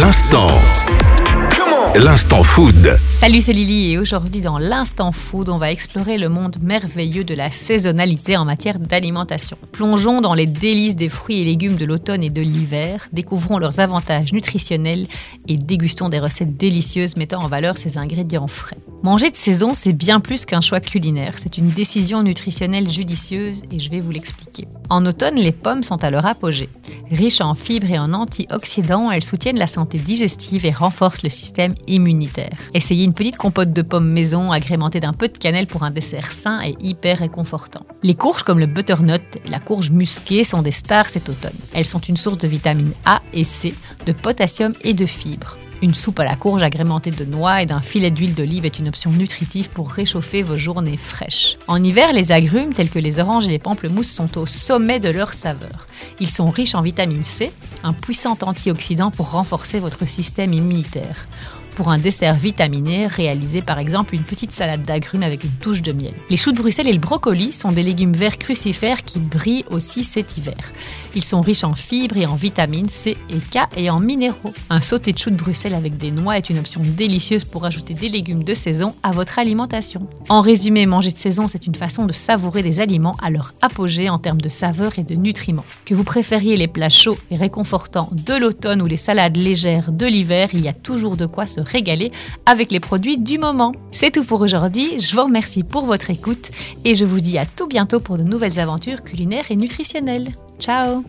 L'instant. L'instant food. Salut, c'est Lily et aujourd'hui dans l'instant food, on va explorer le monde merveilleux de la saisonnalité en matière d'alimentation. Plongeons dans les délices des fruits et légumes de l'automne et de l'hiver, découvrons leurs avantages nutritionnels et dégustons des recettes délicieuses mettant en valeur ces ingrédients frais. Manger de saison, c'est bien plus qu'un choix culinaire, c'est une décision nutritionnelle judicieuse et je vais vous l'expliquer. En automne, les pommes sont à leur apogée. Riches en fibres et en antioxydants, elles soutiennent la santé digestive et renforcent le système immunitaire. Essayez une petite compote de pommes maison agrémentée d'un peu de cannelle pour un dessert sain et hyper réconfortant. Les courges comme le butternut et la courge musquée sont des stars cet automne. Elles sont une source de vitamines A et C, de potassium et de fibres. Une soupe à la courge agrémentée de noix et d'un filet d'huile d'olive est une option nutritive pour réchauffer vos journées fraîches. En hiver, les agrumes tels que les oranges et les pamplemousses sont au sommet de leur saveur. Ils sont riches en vitamine C, un puissant antioxydant pour renforcer votre système immunitaire pour un dessert vitaminé, réalisez par exemple une petite salade d'agrumes avec une touche de miel. Les choux de Bruxelles et le brocoli sont des légumes verts crucifères qui brillent aussi cet hiver. Ils sont riches en fibres et en vitamines C et K et en minéraux. Un sauté de choux de Bruxelles avec des noix est une option délicieuse pour ajouter des légumes de saison à votre alimentation. En résumé, manger de saison, c'est une façon de savourer des aliments à leur apogée en termes de saveur et de nutriments. Que vous préfériez les plats chauds et réconfortants de l'automne ou les salades légères de l'hiver, il y a toujours de quoi se régaler avec les produits du moment. C'est tout pour aujourd'hui, je vous remercie pour votre écoute et je vous dis à tout bientôt pour de nouvelles aventures culinaires et nutritionnelles. Ciao